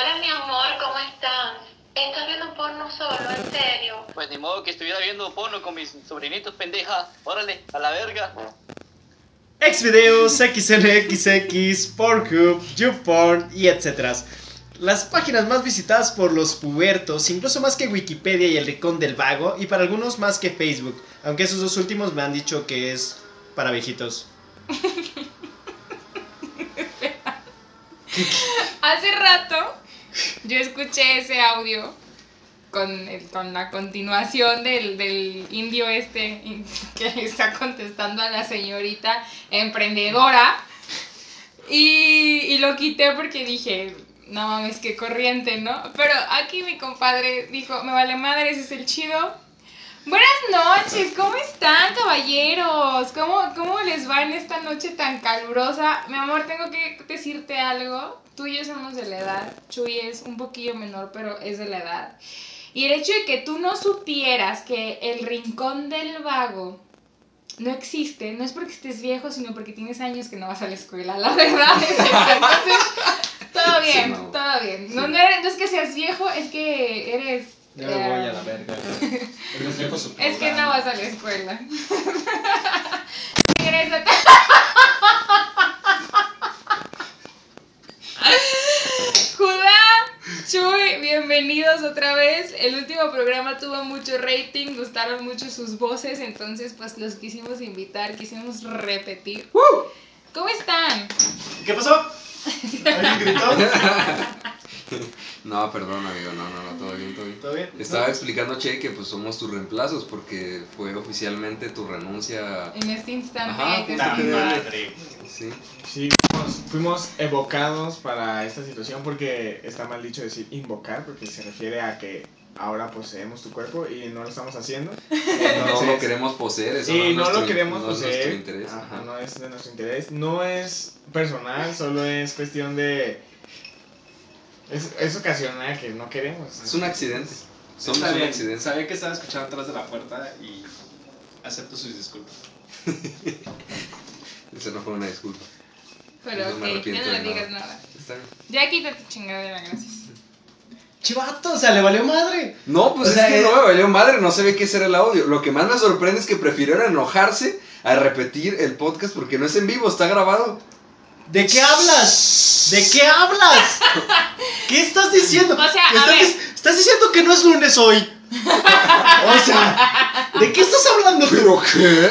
Hola mi amor, ¿cómo estás? ¿Estás viendo porno solo? ¿En serio? Pues ni modo que estuviera viendo porno con mis sobrinitos pendeja. Órale, a la verga. Xvideos, XNXX, Pornhub, YouPorn y etc. Las páginas más visitadas por los pubertos, incluso más que Wikipedia y el Rincón del Vago, y para algunos más que Facebook, aunque esos dos últimos me han dicho que es para viejitos. Hace rato yo escuché ese audio con, el- con la continuación del, del indio este que está contestando a la señorita emprendedora. Y, y lo quité porque dije, no mames, qué corriente, ¿no? Pero aquí mi compadre dijo, me vale madre, ese es el chido. Buenas noches, ¿cómo están, caballeros? ¿Cómo, ¿Cómo les va en esta noche tan calurosa? Mi amor, tengo que decirte algo. Tú y yo somos de la edad. Chuy es un poquillo menor, pero es de la edad. Y el hecho de que tú no supieras que el rincón del vago no existe, no es porque estés viejo, sino porque tienes años que no vas a la escuela. La verdad es. Entonces, todo bien, Sí, todo bien. No, no, eres- no es que seas viejo, es que eres... Ya me voy a la verga. Es que no vas a la escuela. Regrésate. Judá, Chuy, bienvenidos otra vez. El último programa tuvo mucho rating, gustaron mucho sus voces, entonces pues los quisimos invitar, quisimos repetir. ¿Cómo están? ¿Qué pasó? ¿Alguien gritó? No, perdón, amigo, no, no, no, todo bien, todo bien. ¿Todo bien? Estaba explicando, Che, que pues somos tus reemplazos porque fue oficialmente tu renuncia. En este instante Ajá, hay que ¡La decir- madre! Sí. Sí, fuimos, fuimos evocados para esta situación porque está mal dicho decir invocar, porque se refiere a que ahora poseemos tu cuerpo y no lo estamos haciendo. No lo queremos poseer, eso y no, es no nuestro- lo queremos no es poseer. nuestro interés. Ajá, ajá. no es de nuestro interés. No es personal, solo es cuestión de. Es, es ocasional que no queremos. Es un accidente. Somos Está un bien, accidente. Sabía que estaba escuchando atrás de la puerta y acepto sus disculpas. Eso no fue una disculpa. Pero No me ok, ya no de le digas nada. nada. Está bien. Ya quítate chingadera, gracias. Chivato, o sea, le valió madre. No, pues O es que eh, no me valió madre, no sabía qué era el audio. Lo que más me sorprende es que prefirieron enojarse a repetir el podcast porque no es en vivo, está grabado. ¿De qué hablas? ¿De qué hablas? ¿Qué estás diciendo? O sea, a estás, ver. estás diciendo que no es lunes hoy. O sea, ¿de qué estás hablando tú? ¿Pero qué?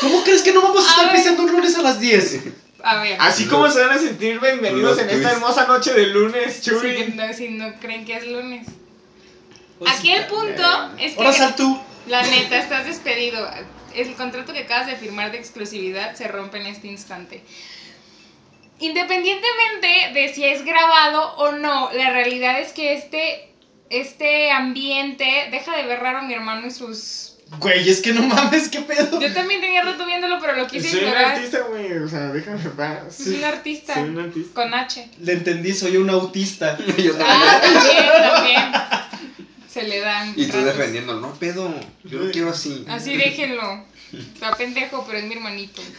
¿Cómo crees que no vamos a A estar ver. pisando un lunes a las 10? A ver. Así como se van a sentir bienvenidos en esta twist. hermosa noche de lunes, Si, Chuy. no, si no creen que es lunes. Pues Aquí el punto es que Ahora sal tú. la neta estás despedido. El contrato que acabas de firmar de exclusividad se rompe en este instante. Independientemente de si es grabado o no, la realidad es que este, este ambiente deja de ver raro a mi hermano y sus... Güey, es que no mames, qué pedo. Yo también tenía rato viéndolo, pero lo quise Soy un ignorar. artista, güey. O sea, déjame en paz. Es un artista. Soy un artista. Con H. Le entendí, soy un autista. Yo también. Ah, también, también. Se le dan. Y tú ratos. defendiendo, no pedo, yo lo quiero así. Así déjenlo. Está pendejo, pero es mi hermanito.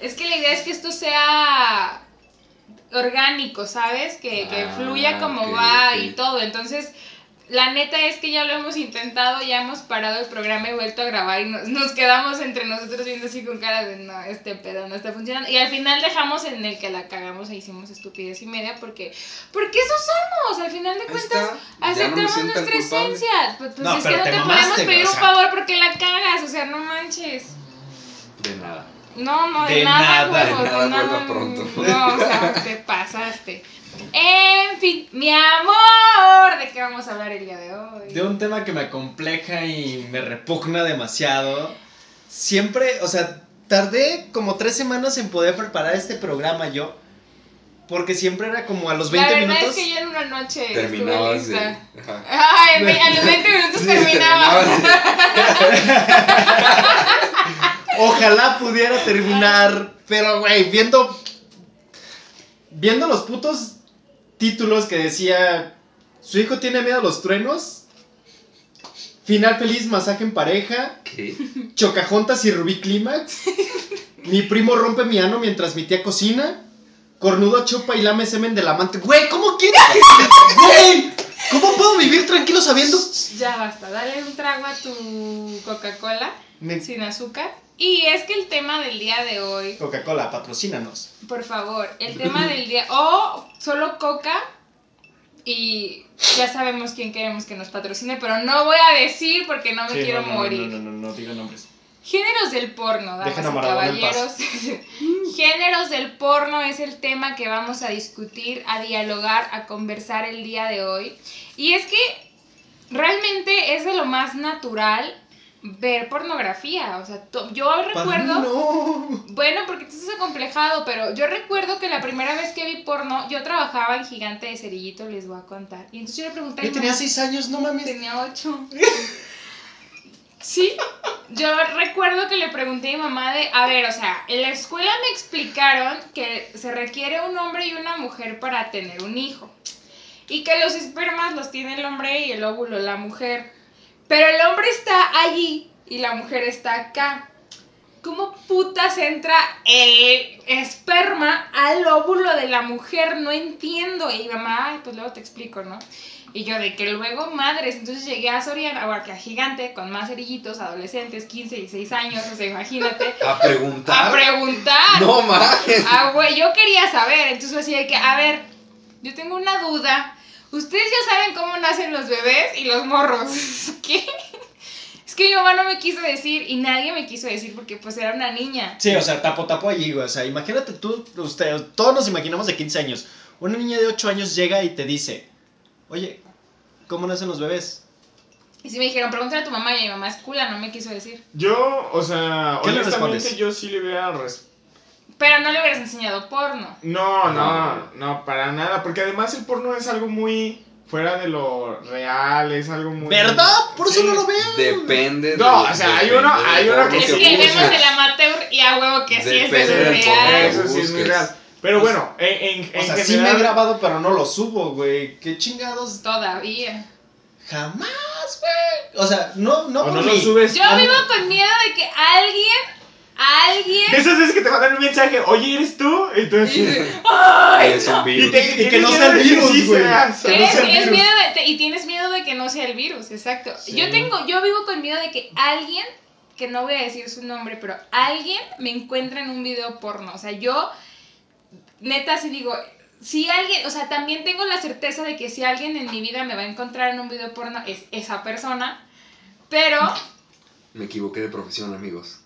es que la idea es que esto sea orgánico, ¿sabes? Que, que Ah, fluya como va y todo. Entonces, la neta es que ya lo hemos intentado, ya hemos parado el programa y vuelto a grabar y nos, nos quedamos entre nosotros viendo así con cara de no, este pedo no está funcionando. Y al final dejamos en el que la cagamos e hicimos estupidez y media porque, porque eso somos. Al final de cuentas, está, no aceptamos nuestra esencia. Pues, pues No, es que no te te, mamaste, podemos pedir o un favor porque la cagas, o sea, no manches. De nada. No, no, de, De nada, nada, de huevos, nada, de nada. vuelva pronto. No, o sea, te pasaste. En fin, mi amor, ¿de qué vamos a hablar el día de hoy? De un tema que me acompleja y me repugna demasiado. Siempre, o sea, tardé como tres semanas en poder preparar este programa yo. Porque siempre era como a los 20 La verdad minutos. es que yo en una noche de. Ay, ve- a los 20 minutos Sí, terminaba. Ojalá pudiera terminar. Pero, güey, viendo. Viendo los putos títulos que decía. Su hijo tiene miedo a los truenos. Final feliz, masaje en pareja. ¿Qué? Chocajontas y Rubí Clímax. Mi primo rompe mi ano mientras mi tía cocina. cornudo chupa y lame semen del amante. Güey, ¿cómo quieres que... Güey, ¿cómo puedo vivir tranquilo sabiendo? Ya basta, dale un trago a tu Coca-Cola Me- sin azúcar. Y es que el tema del día de hoy, Coca-Cola, patrocínanos. por favor, el tema del día, o solo Coca, y ya sabemos quién queremos que nos patrocine, pero no voy a decir porque no me Sí, quiero no, no, morir. No, no, no, no, diga nombres. Géneros del porno, damas y caballeros. Géneros del porno es el tema que vamos a discutir, a dialogar, a conversar el día de hoy. Y es que realmente es de lo más natural ver pornografía. O sea, yo recuerdo... no. Bueno, porque tú estás acomplejado, pero yo recuerdo que la primera vez que vi porno, yo trabajaba en Gigante de Cerillito, les voy a contar. Y entonces yo le pregunté a Yo tenía mamá- seis años, no mames. Tenía ocho. Sí, yo recuerdo que le pregunté a mi mamá de, a ver, o sea, en la escuela me explicaron que se requiere un hombre y una mujer para tener un hijo. Y que los espermas los tiene el hombre y el óvulo la mujer. Pero el hombre está allí y la mujer está acá. ¿Cómo putas entra el esperma al óvulo de la mujer? No entiendo. Y mi mamá, ay, pues luego te explico, ¿no? Y yo de que luego, madres, entonces llegué a Soriana, ahora que a Gigante, con más cerillitos, adolescentes, 15 y 6 años, o sea, imagínate. A preguntar. A preguntar. No mames. Ah, güey, yo quería saber, entonces así de que, a ver, yo tengo una duda. Ustedes ya saben cómo nacen los bebés y los morros. ¿Qué? Es que mi mamá no me quiso decir y nadie me quiso decir porque pues era una niña. Sí, o sea, tapo, tapo allí, güey. O sea, imagínate tú, usted, todos nos imaginamos de 15 años. Una niña de 8 años llega y te dice, oye, ¿cómo nacen los bebés? Y sí me dijeron, pregúntale a tu mamá y mi mamá es cula, no me quiso decir. Yo, o sea, ¿Qué honestamente yo sí le hubiera res- Pero no le hubieras enseñado porno. No, no, No. no, para nada, porque además el porno es algo muy fuera de lo real, es algo muy... ¿Verdad? Por eso Sí. no lo vean. Depende. No, de- o sea, hay uno- hay uno que Es que vemos el amateur y a huevo que sí es Depende real. Eso sí es muy real. Pero bueno, en, en, O en sea, sí me he grabado, pero no lo subo, güey. ¿Qué chingados? Todavía. Jamás, güey. O sea, no, no o por no lo subes... Yo vivo con miedo de que alguien, alguien... De esas veces que te mandan un mensaje, oye, ¿eres tú? Y tú así... ¡Ay, Es no! un virus. Y, te- Y que no sea el virus, güey. no es miedo de- te- y tienes miedo de que no sea el virus, exacto. Sí. Yo tengo, yo vivo con miedo de que alguien, que no voy a decir su nombre, pero alguien me encuentre en un video porno. O sea, yo, neta, si digo, si alguien, o sea, también tengo la certeza de que si alguien en mi vida me va a encontrar en un video porno, es esa persona. Pero, Me equivoqué de profesión, amigos.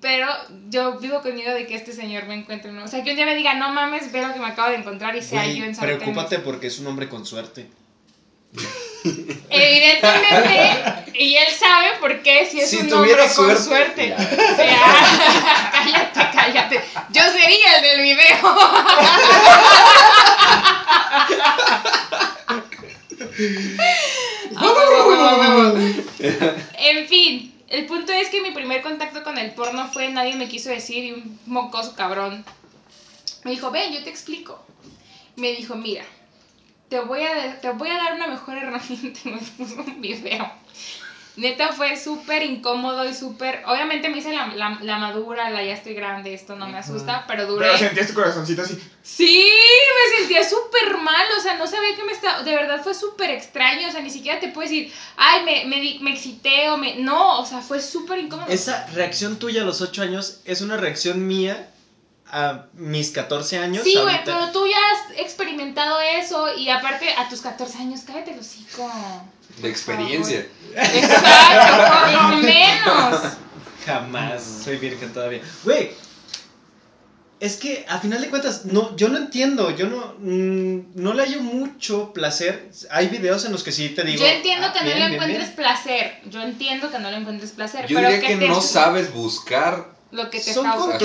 Pero yo vivo con miedo de que este señor me encuentre en un... O sea, que un día me diga, no mames, ve lo que me acabo de encontrar y sea Güey, yo en sartenes. preocúpate porque es un hombre con suerte. Evidentemente, y él sabe por qué si es Si un tuviera hombre con suerte, suerte. ya. O sea, cállate, cállate. Yo sería el del video. Huevo, huevo, huevo. En fin, el punto es que mi primer contacto con el porno fue nadie me quiso decir y un mocoso cabrón me dijo, ven, yo te explico. Me dijo, mira, te voy a, te voy a dar una mejor herramienta me puso un video. Neta fue súper incómodo y súper... Obviamente me hice la, la, la madura, la ya estoy grande, esto no me asusta, pero duré... Pero sentías tu corazoncito así. Sí, me sentía súper mal, o sea, no sabía que me estaba... De verdad fue súper extraño, o sea, ni siquiera te puedo decir, ay, me, me, me excité o me... No, o sea, fue súper incómodo. Esa reacción tuya a los 8 años es una reacción mía a mis 14 años. Sí, güey, pero tú ya has experimentado eso y aparte a tus 14 años, cállate el hocico. De experiencia. Exacto, por lo menos. Jamás soy virgen todavía. Güey, es que a final de cuentas, no, yo no entiendo, yo no, mm, no le hallo mucho placer. Hay videos en los que sí te digo. Yo entiendo ah, que no bien, le bien, encuentres bien. placer. Yo entiendo que no le encuentres placer. Yo pero diría que te- no sabes buscar. Lo que te Son causa.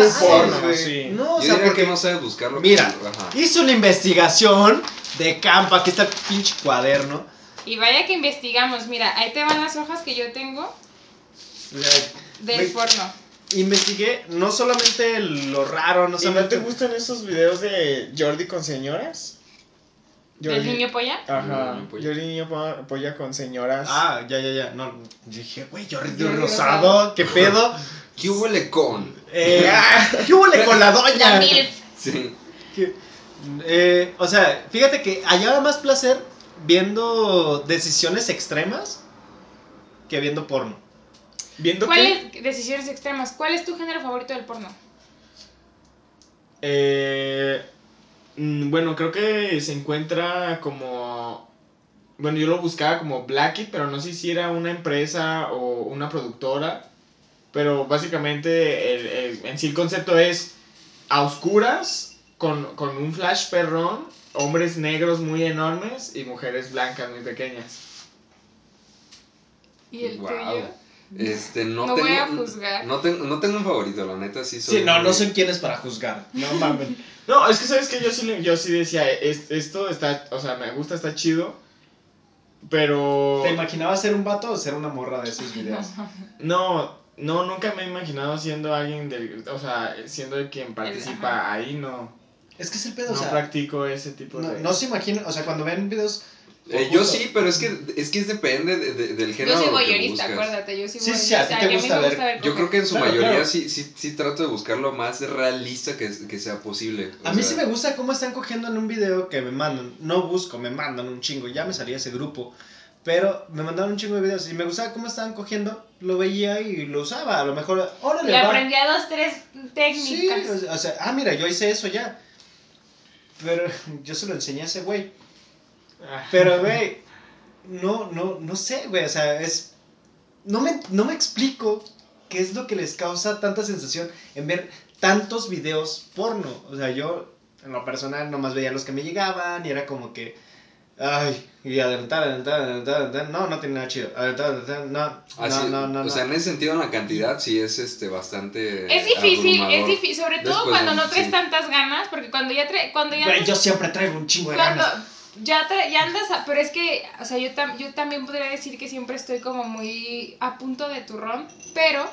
sí. No, o Yo sea, diría porque que no sabes buscar lo Mira, que. Hice una investigación de campo, aquí está el pinche cuaderno. Y vaya que investigamos. Mira, ahí te van las hojas que yo tengo del Güey, porno. Investigué no solamente lo raro, no ¿Y no solamente... te gustan esos videos de Jordi con señoras? ¿Del niño polla? Ajá. Niño polla. Jordi niño po- polla con señoras. Ah, ya, ya, ya. No, dije, güey, Jordi Jordi Rosado, ¿qué pedo? ¿Qué huele con? Eh, ¿Qué huele con la doña? La. Sí. Eh, o sea, fíjate que hallaba más placer viendo decisiones extremas que viendo porno. Viendo. ¿Cuáles decisiones extremas? ¿Cuál es tu género favorito del porno? Eh, mm, bueno, creo que se encuentra como... Bueno, yo lo buscaba como Blackie, pero no sé si era una empresa o una productora. Pero básicamente el- el- en sí el concepto es a oscuras, con, con un flash perrón, hombres negros muy enormes y mujeres blancas muy pequeñas. ¿Y el tuyo? Este, no, No tengo, voy a juzgar. No tengo, no tengo un favorito, la neta, sí soy Sí, no, no muy- son quienes para juzgar. No mames. No, es que sabes que yo sí, yo sí decía, "Es- esto está, o sea, me gusta, está chido, pero... ¿Te imaginabas ser un vato o ser una morra de esos videos? No, no, nunca me he imaginado siendo alguien del, o sea, siendo el quien participa ahí, no, Es que es el pedo, no o sea, practico ese tipo no, de... no se imaginan, o sea, cuando ven videos... Eh, yo sí, pero es que, es que depende de- de- del género Yo soy buscas. acuérdate, yo soy Sí, sí, a ti te gusta me ver- gusta ver Yo creo que en su Claro, mayoría claro. sí, sí, sí trato de buscar lo más realista que, que sea posible. O A mí sea, sí me gusta cómo están cogiendo en un video que me mandan. No busco, me mandan un chingo. Ya me salía ese grupo. Pero me mandaron un chingo de videos y me gustaba cómo estaban cogiendo. Lo veía y lo usaba. A lo mejor, órale, va. aprendí a dos, tres Sí, técnicas. sea- o sea, ah, mira, yo hice eso ya. Pero yo se lo enseñé a ese güey. Ah, Pero, güey, no, no, no sé, güey. O sea, es. No me, no me explico qué es lo que les causa tanta sensación en ver tantos videos porno. O sea, yo, en lo personal, nomás veía los que me llegaban y era como que. Ay, y adelantar, adelantar, adelantar, adelantar. No, no tiene nada chido. Adelantar, adelantar, no. así- no, no, no. o no. sea, en ese sentido, en la cantidad sí es este bastante. Es difícil, es difícil, sobre todo Después cuando de- no traes sí. tantas ganas, porque cuando ya trae, cuando ya andas- yo siempre traigo un chingo de cuando ganas. ya, tra- ya andas, a- pero es que, o sea, yo, tam- yo también podría decir que siempre estoy como muy a punto de turrón, pero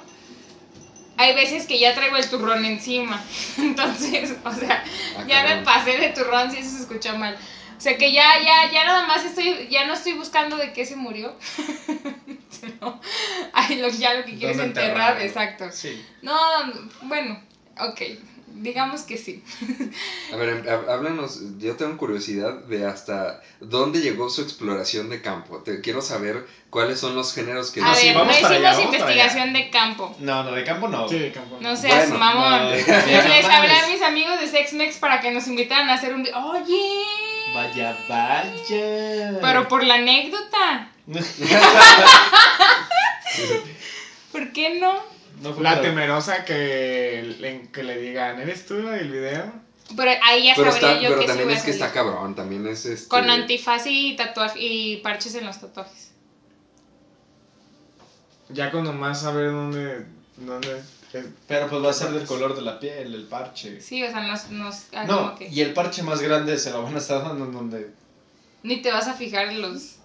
hay veces que ya traigo el turrón encima, entonces, o sea, Ah, ya me pasé de turrón si eso se escucha mal. O sea que ya, ya, ya nada más estoy, ya no estoy buscando de qué se murió. No. Ay, lo, ya lo que quieres ¿Dónde enterrar, enterrarlo? exacto. Sí. No, bueno, ok, digamos que sí. A ver, há- háblanos, yo tengo curiosidad de hasta dónde llegó su exploración de campo. Te quiero saber cuáles son los géneros que... A sí, ver, vamos no hicimos allá, investigación de campo. No, no, de campo no. sí, de campo. No seas Bueno, mamón. no, Les, no hablé a mis amigos de Sexmex para que nos invitaran a hacer un... Oye, Vaya, vaya. pero por la anécdota. ¿Por qué no? No fue La temerosa que le, que le digan, ¿eres tú la del video? Pero ahí ya Pero, sabría está, yo pero que también es que está cabrón, también es este... Con antifaz y tatuaje y parches en los tatuajes. Ya con nomás saber dónde, dónde Pero pues va a ser del color de la piel, el parche. Sí, o sea, nos... nos ah, No, que y el parche más grande se lo van a estar dando en donde. Ni te vas a fijar en los...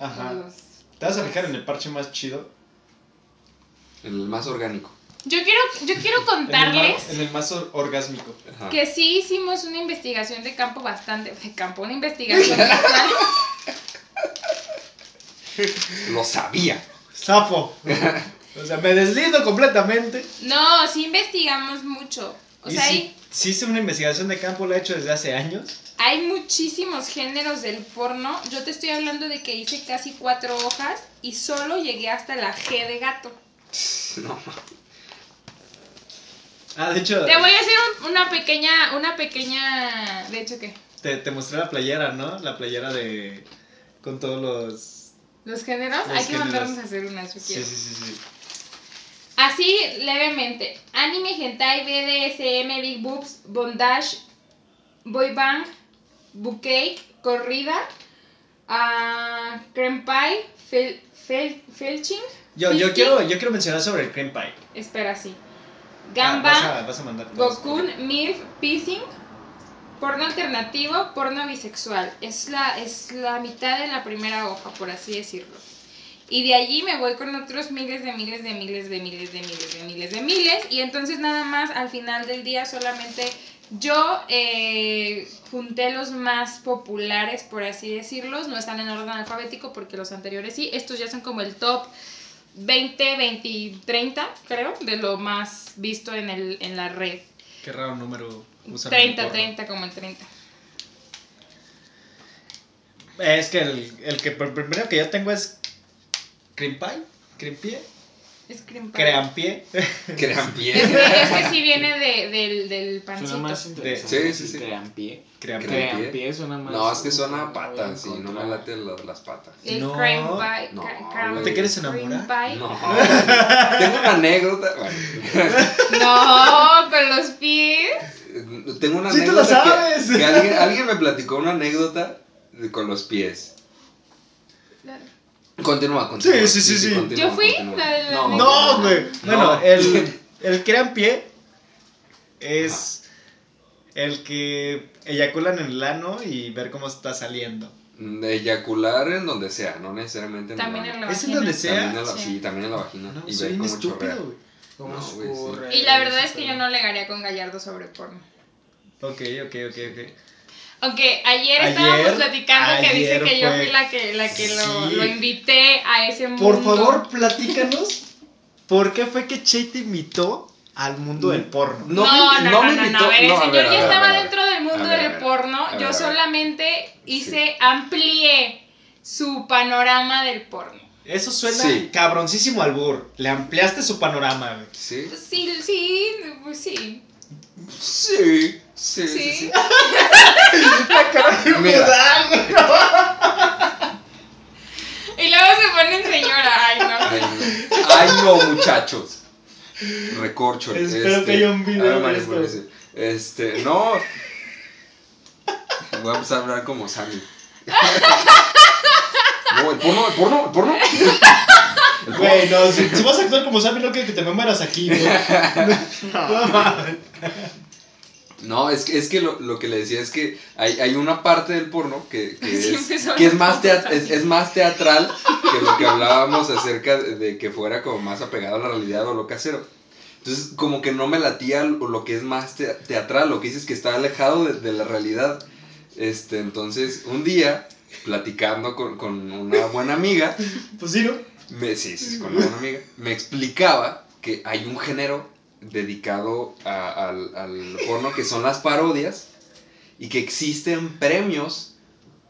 Ajá. en los- ¿Te vas a fijar en el parche más chido? El más orgánico. Yo quiero, yo quiero En el contarles... más, en el más or- orgásmico. Ajá. Que sí hicimos una investigación de campo bastante, de campo, una investigación visual. Lo sabía. ¡Sapo! o sea, me deslindo completamente. No, sí investigamos mucho. O sea, sí, hay, sí hice una investigación de campo, la he hecho desde hace años. hay muchísimos géneros del porno. Yo te estoy hablando de que hice casi cuatro hojas y solo llegué hasta la G de gato. No, Ah, de hecho, Te voy a hacer un- una pequeña, una pequeña, de hecho, ¿qué? te, te mostré la playera, ¿no? La playera de. con todos los. Los géneros, Los hay que mandarnos a hacer unas, yo Sí, sí, sí, sí. Así, levemente. Anime, hentai, BDSM, Big Boobs, Bondage, Boy Band, Bouquet, Corrida, ah, Creme Pie, fel, fel, Felching. Yo, yo, quiero, yo quiero mencionar sobre el cream pie. Espera, sí. Ah, Gamba, vas, a, vas a mandar todos. Gokun, MILF, Pissing, porno alternativo, porno bisexual. Es la, es la mitad de la primera hoja, por así decirlo. Y de allí me voy con otros miles de miles de miles de miles de miles de miles de miles. Y entonces nada más al final del día solamente yo eh, junté los más populares, por así decirlos. No están en orden alfabético porque los anteriores sí. Estos ya son como el top 20, 20, 30, creo, de lo más visto en, el, en la red. Qué raro número usan. 30, en el porno. 30, como el 30. Eh, Es que el, el que pr- primero que yo tengo es cream pie, cream pie, Es cream pie. cream pie. Crean Es pie. que, es que sí viene de, del, del Suena pancito. más interesante. Sí, sí, sí. Crean pie. Cream Crean pie. Crean pie suena más. No, es que suena a no voy a patas y no me late la- las patas. El No. cream pie. No, cra- güey. cream- ¿No te quieres cream enamorar? pie. No, tengo una anécdota. Bueno, No, con los pies. tengo una Sí, tú lo anécdota que- sabes. que, alguien, alguien me platicó una anécdota con los pies. Continúa, continúa. Sí, sí, sí, sí. continúa, Yo fui continúa. la de la No. No, güey. Bueno, No. el, el cream pie es el que eyaculan en el ano y ver cómo está saliendo. Mm, Eyacular en donde sea, no necesariamente en También el en la ¿Es en vagina. donde sea? También en la, Sí. sí, también en la vagina. No, y soy ver cómo chorrea. estúpido, güey. ¿Cómo No, güey, sí. Y la verdad es que yo no legaría con Gallardo sobre porno. Ok, ok, ok, ok. Aunque ayer, Ayer- estábamos platicando que dice que yo fui la que, la que lo, Sí. lo invité a ese mundo. Por favor, platícanos por qué fue que Che te invitó al mundo del porno. No, No, me- no, no no, me no, invitó- no, a ver, el no, señor ya estaba dentro del mundo ver, del porno. Ver, yo solamente hice, amplié su panorama del porno. Eso suena Sí. cabroncísimo al burro. Le ampliaste su panorama, güey. Sí, Sí, sí, pues sí. sí, sí, sí. Sí. sí. Mira, Y luego se ponen señora, ay no. ay, no. Ay, no, muchachos. Recorcho. Espero que haya un video de María esto. Este, no. Voy a empezar a hablar como Sammy. No, el porno, el porno, el porno. Güey, no, si, si vas a actuar como Sammy, no quiero que te me mueras aquí, güey. No mames. No, es que, es que lo, lo que le decía es que hay, hay una parte del porno que, que es, que es, más tea- cosas. es, es más teatral que lo que hablábamos acerca de, de que fuera como más apegado a la realidad o lo casero. Entonces, como que no me latía lo, lo que es más te- teatral, lo que dices que está alejado de, de la realidad. Este, entonces, un día, platicando con, con una buena amiga, Pues sí, ¿no? me, sí, sí, con una buena amiga, me explicaba que hay un género dedicado a- al, al porno que son las parodias y que existen premios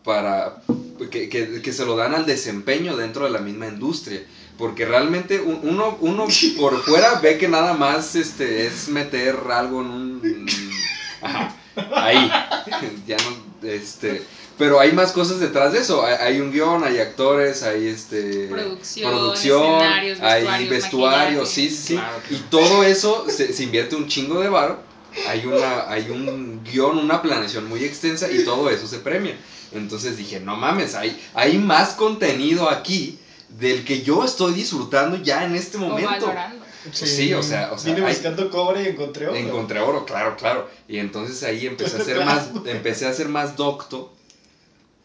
para que, que- que se lo dan al desempeño dentro de la misma industria. Porque realmente un- uno, uno por fuera ve que nada más este, es meter algo en un... Ajá, ahí. Ya no... Este, pero hay más cosas detrás de eso. Hay, hay un guion, hay actores, hay este Producción, escenarios, hay vestuarios, maquillaje. sí, sí, sí. Claro, claro. Y todo eso se, se invierte un chingo de varo. Hay una, hay un guion, una planeación muy extensa y todo eso se premia. Entonces dije, no mames, hay, hay más contenido aquí del que yo estoy disfrutando ya en este momento. valorando. Sí, o sea, o sea, Vine hay- buscando cobre y encontré oro. Encontré oro, claro, claro. Y entonces ahí empecé a ser más, empecé a ser más docto.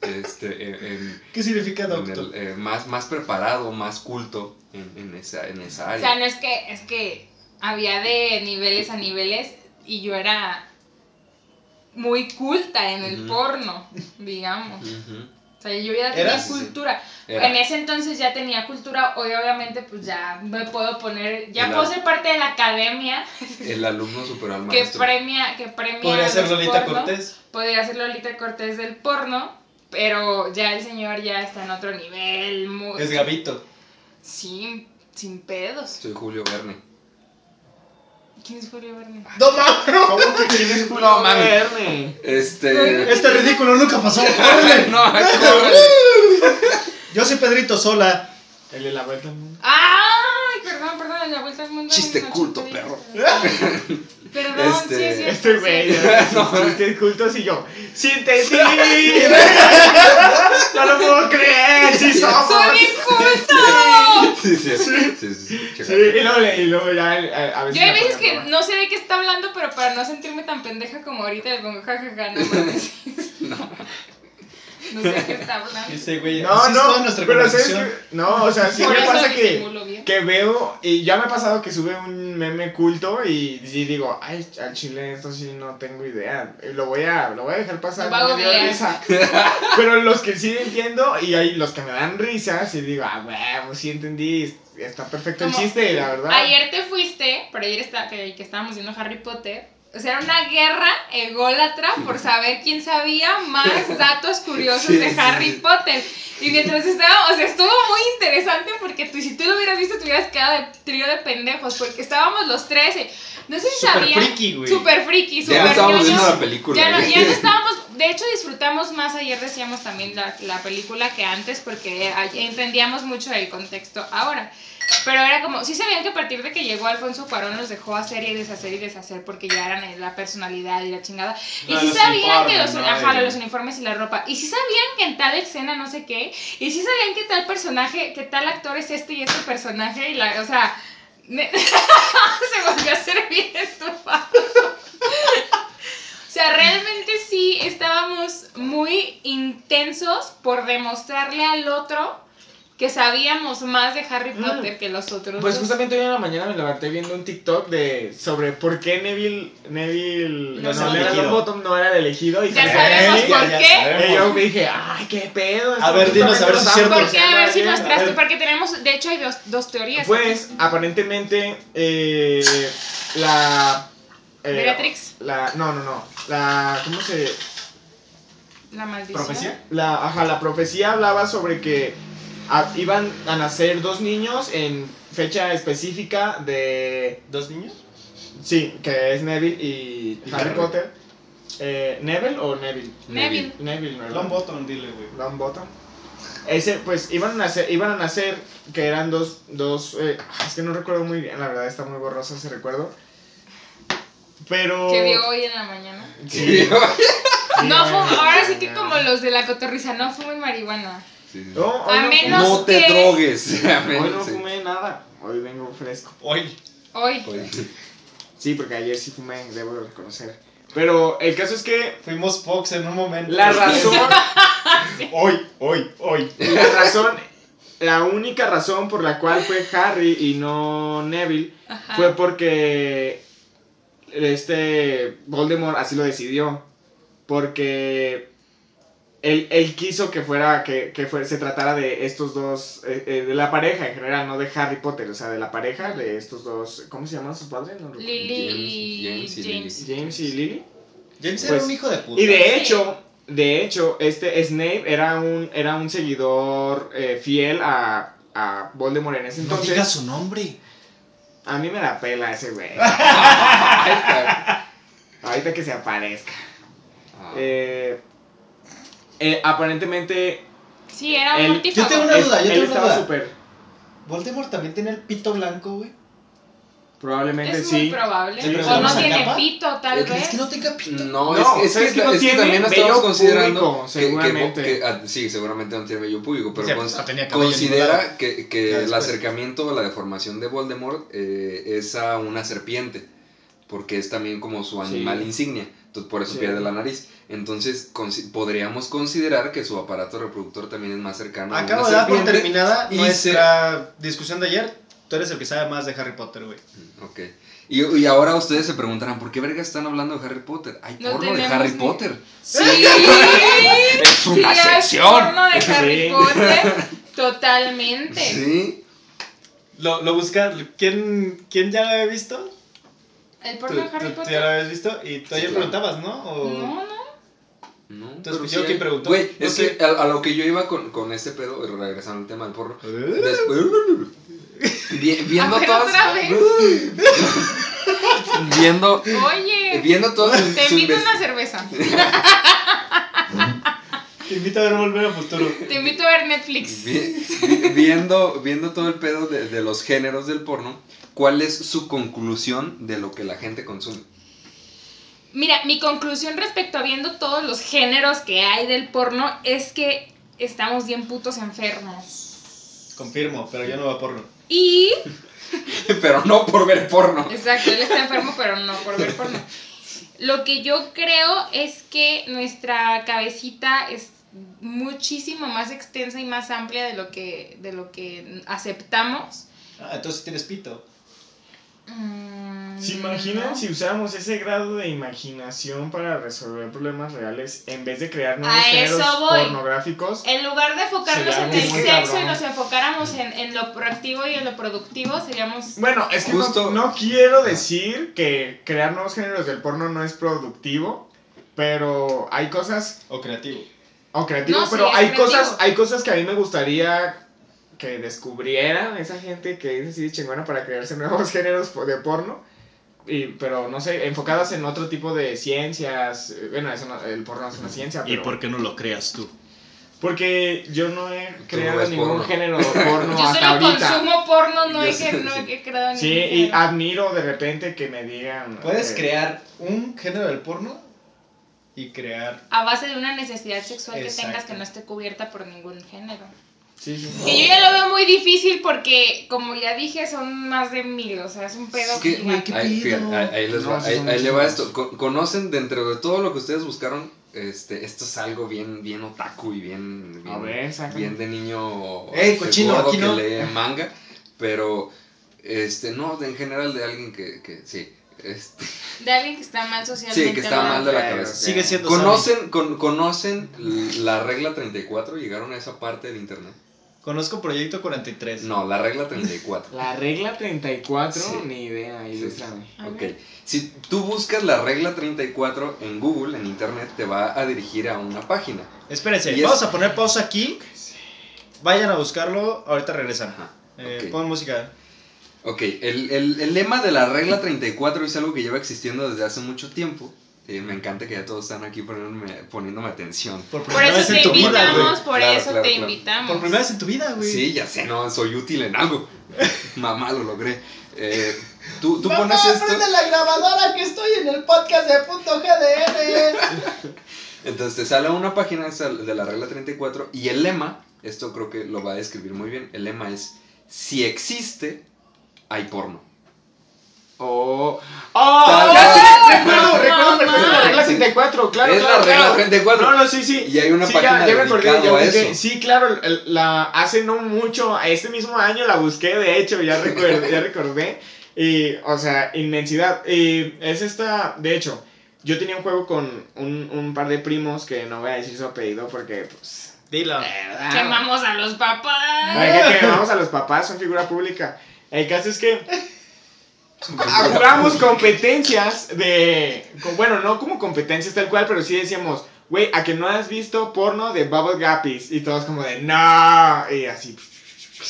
Este, en- en, ¿Qué significa en doctor? el, eh, más, más preparado, más culto en, en esa, en esa O área. sea, no es que, es que había de niveles a niveles y yo era muy culta en el porno, digamos. O sea, yo ya tenía ¿Eras? cultura. Era. En ese entonces ya tenía cultura. Hoy obviamente pues ya me puedo poner, ya El puedo al- ser parte de la academia El alumno superó al que premia, que premia Podría ser Lolita porno. Cortés. Podría ser Lolita Cortés del porno, pero ya el señor ya está en otro nivel. Muy, Es Gabito. Sin, sin pedos. Soy Julio Verne. ¿Quién es Julio Verne? ¡No mames! ¿Cómo que quién es Julio No. Verne? Este. Este ridículo nunca pasó. No, córrele. Yo soy Pedrito Sola. El de la vuelta al mundo. ¡Ay! Perdón, perdón, la vuelta al mundo. Chiste culto, perro. Perdón, Este- sí, es cierto, sí, güey, es cierto. no, chistes cultos y yo. ¡Síntesis! ¡No lo puedo creer! ¡Sí somos! ¡Soy bien culto! Sí, sí, sí. sí, sí, Sí, y luego, le- y luego ya a, a veces. Yo hay veces que no sé de qué está hablando, pero para no sentirme tan pendeja como ahorita le pongo jajaja, no mames. No sé de qué está hablando. Ese güey. No, no, pero ¿sabes qué? No, o sea, sí me pasa que, que veo, y ya me ha pasado que sube un meme culto y, sí digo, ay, al chile esto sí no tengo idea, y lo voy a, lo voy a dejar pasar, no me dio googlear. risa. Pero los que sí entiendo y hay los que me dan risa, sí digo, ah, huevo, sí entendí, está perfecto el Como chiste, la verdad. Ayer te fuiste, pero ayer está, que, que estábamos viendo Harry Potter, O sea, era una guerra ególatra por saber quién sabía más datos curiosos Sí, de Harry sí. Potter. Y mientras estaba, o sea, estuvo muy interesante porque tú, si tú lo hubieras visto, te hubieras quedado de trío de pendejos. Porque estábamos los 13. No sé si Súper sabían. friki, güey. Super friki, Ya super no estábamos ñoños. viendo la película. Ya no, ya no estábamos, de hecho disfrutamos más, ayer decíamos también la, la película que antes porque eh, entendíamos mucho el contexto ahora. Pero era como, sí sabían que a partir de que llegó Alfonso Cuarón los dejó hacer y deshacer y deshacer porque ya eran eh, la personalidad y la chingada. Y sí sabían que los, ¿no? ajá, los uniformes y la ropa. Y sí sabían que en tal escena no sé qué. Y sí sabían que tal personaje, que tal actor es este y este personaje. Y la, o sea, se volvió a hacer bien estufado. O sea, realmente sí estábamos muy intensos por demostrarle al otro que sabíamos más de Harry Mm. Potter que los otros. Pues dos. justamente hoy en la mañana me levanté viendo un TikTok de sobre por qué Neville Neville No no, no, era elegido. Longbottom, no era el elegido y Ya sabemos por ya qué. sabemos. Y yo me dije, ay, qué pedo. A ver, dinos, a ver si es cierto. ¿Por qué? A ver si nos ver. porque tenemos, de hecho hay dos, dos teorías. Pues aparentemente eh, la eh, Beatrix. La no, no, no. La ¿cómo se La maldición. ¿Profecía? la ajá, la profecía hablaba sobre que ah, iban a nacer dos niños en fecha específica de ¿Dos niños? sí, que es Neville y, ¿Y Harry Harry? Potter. Eh, ¿Neville o Neville? Neville. Neville, ¿verdad? Longbottom, dile, güey. Longbottom. Ese, pues, iban a nacer, iban a nacer que eran dos, dos, eh, es que no recuerdo muy bien, la verdad está muy borroso ese recuerdo. Pero... Que vio hoy en la mañana. Sí. No Sí, fum- ay, ahora sí que como los de la cotorriza, no fumen marihuana. Sí. No, hoy A no, menos- No te que- drogues. A hoy no sí. fumé nada, hoy vengo fresco. Hoy. Hoy. Sí, porque ayer sí fumé, debo reconocer. Pero el caso es que Fuimos Fox en un momento. la razón, Hoy, hoy, hoy. la razón, la única razón por la cual fue Harry y no Neville Ajá. fue porque este Voldemort así lo decidió. Porque él, él quiso que fuera, que, que fue- se tratara de estos dos, eh, eh, de la pareja en general, no de Harry Potter, o sea, de la pareja de estos dos, ¿cómo se llaman sus padres? No recuerdo. Lily James- y James y James. James y Lily. James Pues, era un hijo de puta. Y de hecho, de hecho, este Snape era un, era un seguidor eh, fiel a, a Voldemort en ese No entonces. digas su nombre. A mí me da pela ese güey. Ahí está. Ahorita que se aparezca. Ah. Eh, eh, aparentemente, Sí, era un yo tengo una- es- duda, yo él tengo una estaba duda. súper. Voldemort también tenía el pito blanco, güey. Probablemente Es muy sí. probable. Sí, o no ¿esa tiene capa? pito, tal ¿Crees vez. que no tenga pito? No, No, es, que, ¿sabes es que, no es que tiene también vello estamos considerando público, que- que, seguramente. que- ah, sí, seguramente no tiene vello público, pero Sí, cons- no considera que, que el acercamiento a la deformación de Voldemort eh, es a una serpiente, porque es también como su animal Sí. insignia, entonces por eso Sí. pierde la nariz. Entonces podríamos considerar que su aparato reproductor también es más cercano a Acabo una de dar por terminada y nuestra discusión de ayer. Tú eres el que sabe más de Harry Potter, güey. Ok. Y, y ahora ustedes se preguntarán, ¿por qué verga están hablando de Harry Potter? Hay No porno de Harry ni- Potter. Sí. Es Sí, una hay sección. porno de Harry Sí. Potter. Totalmente. Sí. Lo, lo busca. ¿Quién, ¿Quién ya lo había visto? El ¿Tú, porno de tú- Harry tú Potter. ya lo habías visto? Y tú Sí, ayer claro. preguntabas, ¿no? O- No, no. No, Entonces, pero ¿yo sí preguntó? Güey, No es que a, a lo que yo iba con, con este pedo, regresando al tema del porno. ¿Eh? Después, vi- viendo todas. otra vez. Viendo. Oye. Viendo todas Te invito una cerveza. Te invito a ver volver a futuro. Te invito a ver Netflix. vi- vi- viendo, viendo todo el pedo de, de los géneros del porno, ¿cuál es su conclusión de lo que la gente consume? Mira, mi conclusión respecto a viendo todos los géneros que hay del porno es que estamos bien putos enfermos. Confirmo, pero yo no veo porno. Y. Pero no por ver porno. Exacto, él está enfermo, pero no por ver porno. Lo que yo creo es que nuestra cabecita es muchísimo más extensa y más amplia de lo que, de lo que aceptamos. Ah, entonces tienes pito. Mm, ¿Se imaginan no. si usáramos ese grado de imaginación para resolver problemas reales en vez de crear nuevos géneros pornográficos? En lugar de enfocarnos en el sexo y nos enfocáramos en, en lo proactivo y en lo productivo, seríamos... Bueno, es que no- Justo- no, quiero decir que crear nuevos géneros del porno no es productivo, pero hay cosas O creativo. O creativo, No, sí, pero es hay creativo. cosas, hay cosas que a mí me gustaría que descubrieran esa gente que es así de chingona para crearse nuevos géneros de porno. Y, pero no sé, enfocadas en otro tipo de ciencias. eh, Bueno, eso no- el porno es una ciencia, ¿Y pero por qué no lo creas tú? porque yo no he no creado ves ningún porno. género de porno Yo hasta solo ahorita. consumo porno, no, he, sé, que- no sí. he creado ningún Sí, y género. admiro de repente que me digan. Puedes que- crear un género del porno y crear. A base de una necesidad sexual que tengas que no esté cubierta por ningún género. Sí, sí. Que yo ya lo veo muy difícil porque, como ya dije, son más de mil, o sea, es un pedo que, gigante. ahí, fíjate, ahí, ahí les No, va, sí ahí, son ahí le va muchísimos. esto. Co- Conocen dentro de todo lo que ustedes buscaron, este, esto es algo bien, bien otaku y bien, bien, ver, bien de niño Ey, cochino, aquí que no. lee manga, pero este, no, en general de alguien que, que sí, este, De alguien que está mal socialmente. sí, que está mal de la cabeza. ok. Sigue siendo ¿Conocen, con- ¿Conocen la regla 34? ¿Llegaron a esa parte del internet? Conozco Proyecto 43. No, la regla 34. La regla 34, Sí. ni idea, ilústrame. A Ok. Si tú buscas la regla 34 en Google, en internet, te va a dirigir a una página. Espérense, Y es- vamos a poner pausa aquí. Vayan a buscarlo, ahorita regresan. Ajá. Eh. Pon música. Ok, el, el- el lema de la regla 34 es algo que lleva existiendo desde hace mucho tiempo. Eh, me encanta que ya todos están aquí poniéndome, poniéndome atención. Por Por primera eso vez te en tu vida, invitamos, güey. por Claro, eso claro, te claro. invitamos. Por primera vez en tu vida, güey. Sí, ya sé, no, soy útil en algo. Mamá, lo logré. Eh, tú tú Mamá, pones esto. prende la grabadora que estoy en el podcast de punto GDR. Entonces te sale una página de la regla 34 y el lema, esto creo que lo va a describir muy bien, el lema es, si existe, hay porno. Oh, oh, ya sé, recuerdo, recuerdo No, perfecto la regla 34, claro, Es claro, la regla claro. 34. No, no, sí, sí. Y hay una Sí, página ya, ya me acordé, dedicada ya a eso. Sí, claro, la, hace no mucho, este mismo año la busqué, de hecho, ya recuerdo, ya recordé. Y, o sea, inmensidad. Y es esta, de hecho, yo tenía un juego con un, un par de primos que no voy a decir su apellido porque, pues... Dilo. ¿verdad? Quemamos a los papás. Ay, que quemamos a los papás, son figura pública. El caso es que jugamos competencias de. con- Bueno, no como competencias tal cual, pero sí decíamos, güey, a que no has visto porno de Bubble Guppies. Y todos como de, no. Y así.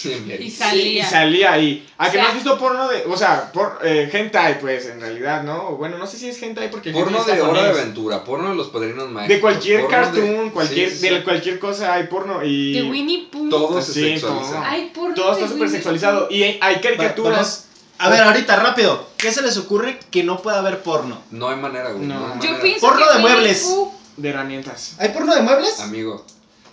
Y Y, salía. y salía ahí. A O que sea- no has visto porno de. O sea, por, eh, hentai, pues, en realidad, ¿no? Bueno, no sé si es hentai porque. Porno de hora de aventura, porno de los padrinos mágicos. De cualquier cartoon, de- cualquier, sí, sí, sí. de cualquier cosa hay porno. Y. De Winnie Pooh. Todo se Sí, sexualiza. todo. Ay, porno Todo está súper sexualizado. Y hay, hay caricaturas. Vamos- A ver, ahorita, rápido. ¿Qué se les ocurre que no pueda haber porno? No hay manera, güey. No, No. hay manera. Yo pienso Porno que de Winnie muebles. Pooh- De herramientas. ¿Hay porno de muebles? Amigo,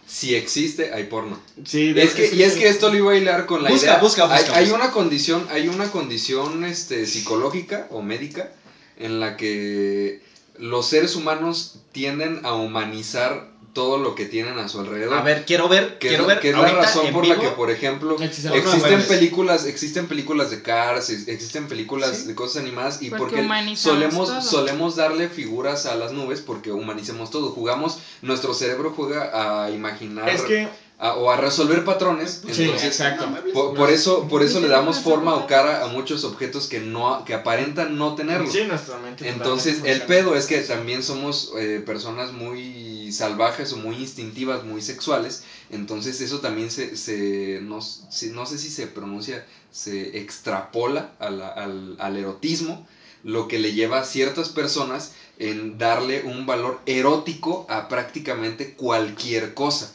si existe, hay porno. Sí, de- Es que, y es que esto lo iba a hilar con la Busca, idea. busca, busca, hay, hay busca. una condición, hay una condición este, psicológica o médica en la que los seres humanos tienden a humanizar todo lo que tienen a su alrededor. A ver, quiero ver, que es, quiero la- ver. que es la razón por la que, por ejemplo, existen películas, existen películas de Cars, ex- existen películas Sí. de cosas animadas y Porque solemos todo. solemos darle figuras a las nubes porque humanicemos todo. Jugamos, nuestro cerebro juega a imaginar Es que. a- o a resolver patrones. Sí, entonces, exacto. por, por eso, por eso le damos forma o cara a muchos objetos que no, que aparentan no tenerlo. Sí, nuestra mente. Entonces, el pedo es que también somos eh, personas muy salvajes o muy instintivas, muy sexuales. Entonces, eso también se, se no, se- no sé si se pronuncia, se extrapola a la- al, al erotismo, lo que le lleva a ciertas personas en darle un valor erótico a prácticamente cualquier cosa.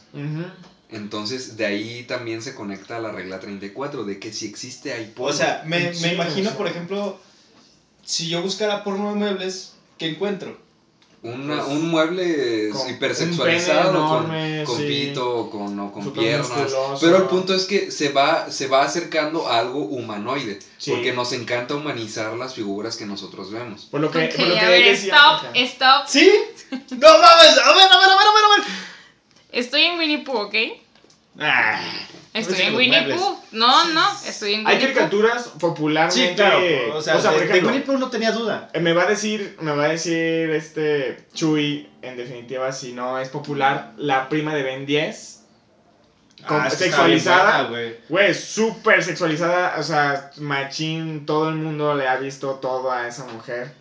Entonces, de ahí también se conecta a la regla 34, de que si existe hay porno. O sea, me, Sí, imagino, por ejemplo, si yo buscara porno de muebles, ¿qué encuentro? Una- Pues, un mueble con hipersexualizado un pene con, enorme, con sí. pito o con, o con piernas. musculoso. Pero el punto es que se va, se va acercando a algo humanoide. Sí. Porque nos encanta humanizar las figuras que nosotros vemos. Por lo que, Ok, por lo que a ver, decía. stop, stop. ¿Sí? ¡No mames! A ver, a ver, a ver, a ver, a ver. Estoy en Winnie Pooh, ¿ok? Ah, Estoy en Winnie. Pooh. No, no, estoy en Hay Winnie Pooh. caricaturas popularmente. Sí, claro. O sea, por de, ejemplo, Winnie Pooh no tenía duda. eh, me va a decir, me va a decir este Chuy, en definitiva, si no es popular, la prima de Ben 10. Con- Ah, sexualizada. güey. Súper sexualizada. O sea, machín, todo el mundo le ha visto todo a esa mujer,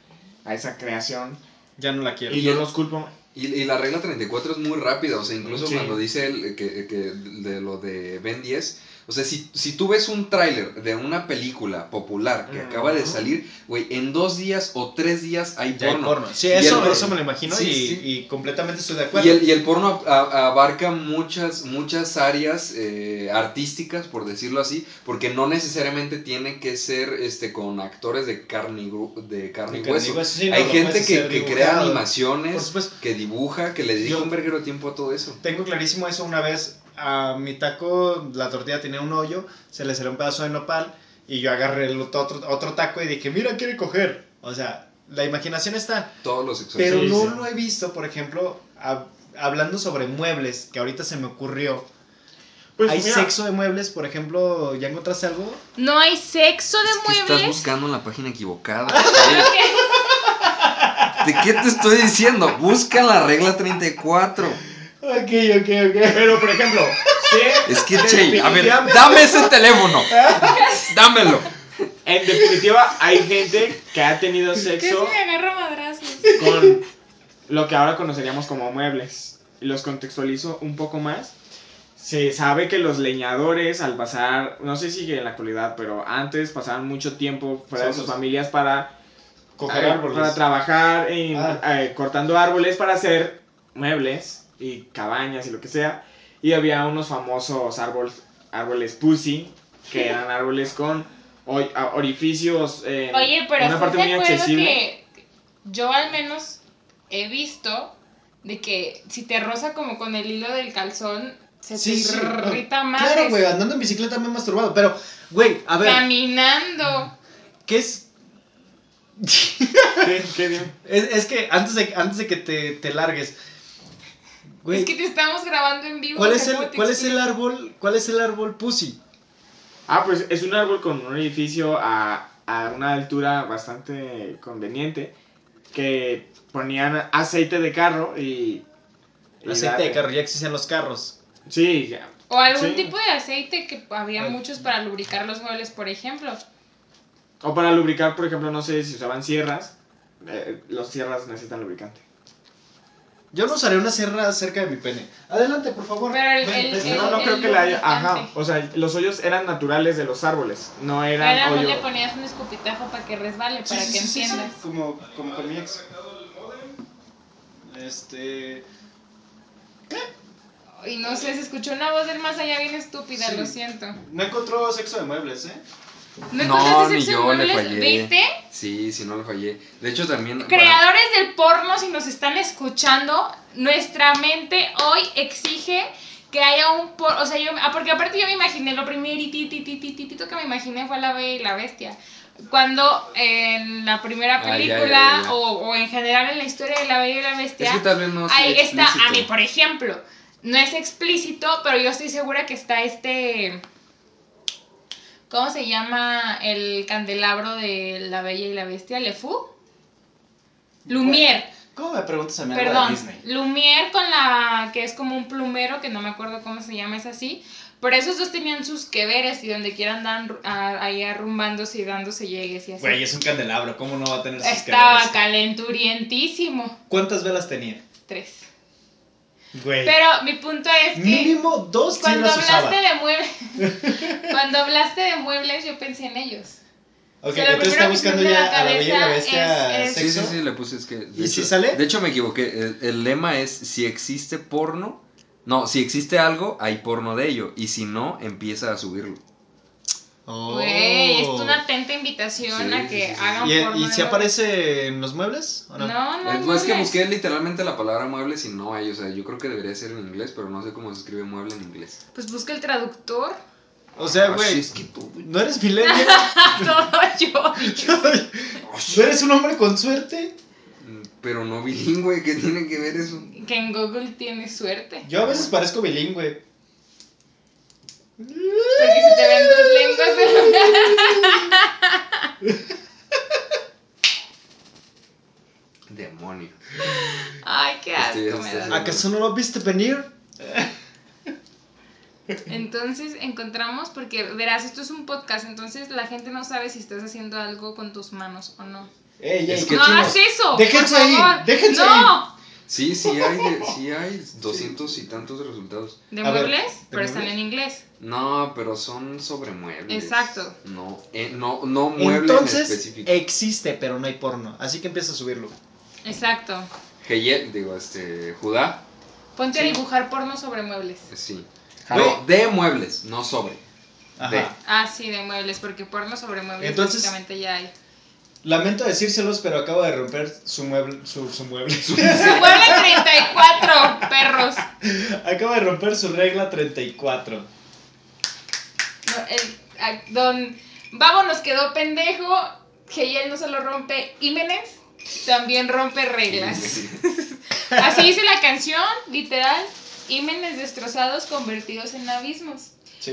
a esa creación. Ya no la quiero. Y no los culpo. Y, y la regla 34 es muy rápida, o sea, incluso Sí. cuando dice el, que, que de lo de Ben 10, o sea, si, si tú ves un tráiler de una película popular que acaba de salir, güey, en dos días o tres días hay Ya hay porno. porno. Sí, eso, el- eso me lo imagino Sí, y, sí. y completamente estoy de acuerdo. Y el, y el porno abarca muchas, muchas áreas eh, artísticas, por decirlo así, porque no necesariamente tiene que ser este, con actores de carne y, gru- de carne y carne hueso. hueso, sí, no, Hay gente que, que crea animaciones, que dibuja, que le dedica un verguero tiempo a todo eso. Tengo clarísimo eso una vez. A mi taco, la tortilla tenía un hoyo, se le salió un pedazo de nopal y yo agarré el otro, otro taco y dije, mira, quiere coger. O sea, la imaginación está. Todos los. Pero no sí. lo he visto, por ejemplo, hab- hablando sobre muebles, que ahorita se me ocurrió. Pues ¿Hay mira, sexo de muebles, por ejemplo? ¿Ya encontraste algo? No hay sexo de Es que estás muebles. buscando en la página equivocada. ¿De qué te estoy diciendo? Busca la regla 34. Ok, ok, ok. Pero, por ejemplo, sí, Es que, Che, a ver, dame ese teléfono. Dámelo. en definitiva, hay gente que ha tenido sexo me agarro a madrazos. con lo que ahora conoceríamos como muebles. Y los contextualizo un poco más. Se sabe que los leñadores al pasar, no sé si en la actualidad, pero antes pasaban mucho tiempo fuera de sus Solos. familias para, Coger eh, árboles. para trabajar en, Ah. eh, cortando árboles para hacer muebles y cabañas y lo que sea. Y había unos famosos árboles, árboles pussy, que eran árboles con orificios en Oye, pero una ¿estás parte muy accesible. que yo al menos he visto de que si te roza como con el hilo del calzón, se Sí, te sí. irrita más. Claro, güey, andando en bicicleta me he masturbado. Pero, güey, a ver, Caminando. ¿qué es? ¿Qué- qué dio? Es, es que antes de, antes de que te, te largues, güey, Es que te estamos grabando en vivo. ¿cuál, es el, ¿cómo te ¿cuál es el explico? árbol? ¿Cuál es el árbol pussy? Ah, pues es un árbol con un edificio a, a una altura bastante conveniente que ponían aceite de carro y... y Aceite de carro, ya existían los carros. Sí, ya. O algún Sí. tipo de aceite que había muchos para lubricar los muebles, por ejemplo. O para lubricar, por ejemplo, no sé si usaban sierras. eh, los sierras necesitan lubricante. Yo no usaré una sierra cerca de mi pene. Adelante, por favor. Pero el- Ven, el- ven. el- no, no creo que la haya. Ajá. O sea, los hoyos eran naturales de los árboles. No eran Era no hoyos. le ponías un escupitajo para que resbale, Sí, para sí, que sí, sí, sí, entiendas. Como, como con mi ex. Este. Y no sé, se escuchó una voz del más allá bien estúpida, Sí. lo siento. No encontró sexo de muebles, ¿eh? ¿No, ni yo le fallé. ¿Viste? Sí, sí, no le fallé. De hecho, también. para- Creadores del porno, si nos están escuchando, nuestra mente hoy exige que haya un porno. O sea, yo. ah, Porque aparte yo me imaginé, lo primeritito que me imaginé fue La Bella y la Bestia. Cuando en la primera Ah, ya, ya, película ya. O, o en general en la historia de La Bella y la Bestia. Es que tal vez no Ahí está, a explícito. mí, por ejemplo, no es explícito, pero yo estoy segura que está este. ¿Cómo se llama el candelabro de La Bella y la Bestia? ¿Le Fou? Lumière, ¿Cómo me preguntas a mí algo de perdón. Disney? Lumière con la que es como un plumero, que no me acuerdo cómo se llama, es así. Pero esos dos tenían sus que veres y donde quieran andan ah, ahí arrumbándose y dándose llegues y así. Güey, es un candelabro, ¿cómo no va a tener sus Estaba calenturientísimo. ¿Cuántas velas tenía? Tres. Güey. Pero mi punto es que. Mínimo dos sí Cuando hablaste de muebles, cuando hablaste de muebles, yo pensé en ellos. Ok, o sea, lo entonces está buscando ya la a la bella y la cabeza bestia es- es- Sí, sí, sí, le puse es que. ¿Y si sale? De hecho, me equivoqué. El, el lema es: si existe porno. No, si existe algo, hay porno de ello. Y si no, empieza a subirlo. Oh. Güey, es una atenta invitación Sí, a que sí, sí. hagan ¿Y, porno y si aparece en los muebles? ¿o No, no? no, Eh, no. pues es que busqué literalmente la palabra muebles y no hay. O sea, yo creo que debería ser en inglés, pero no sé cómo se escribe mueble en inglés. Pues busca el traductor. O sea, güey, es que tú, güey. ¿no eres millennial? Todo yo. ¿No eres un hombre con suerte? Mm, Pero no bilingüe, ¿qué tiene que ver eso? Que en Google tiene suerte. Yo a veces parezco bilingüe. Porque se te ven dos lenguas. Demonio. Ay, qué asco Estoy- me da. ¿Acaso no lo viste venir? Entonces encontramos, porque verás, esto es un podcast, entonces la gente no sabe si estás haciendo algo con tus manos o no. Ey, ey, Es que no chinos. hagas eso. Déjense por ahí, déjense no. Sí, sí hay, de- sí hay 200 y tantos resultados. ¿De A ver, muebles? ¿de pero están muebles? en inglés. No, pero son sobre muebles. Exacto. No, eh, no, no mueble en Entonces específico. existe, pero no hay porno. Así que empieza a subirlo. Exacto. Heyel, digo, este, Judá, Ponte a dibujar porno sobre muebles. sí. No, de muebles, no sobre. Ajá. Ah, sí, de muebles, porque porno sobre muebles Entonces- básicamente ya hay. Lamento decírselos, pero acabo de romper su mueble. Su, su mueble. Su mueble 34, perros. acabo de romper su regla 34. No, el- a- don Babo nos quedó pendejo. Geyel no solo rompe Jiménez, también rompe reglas. Así dice la canción, literal. Jiménez destrozados convertidos en abismos. ¿Sí?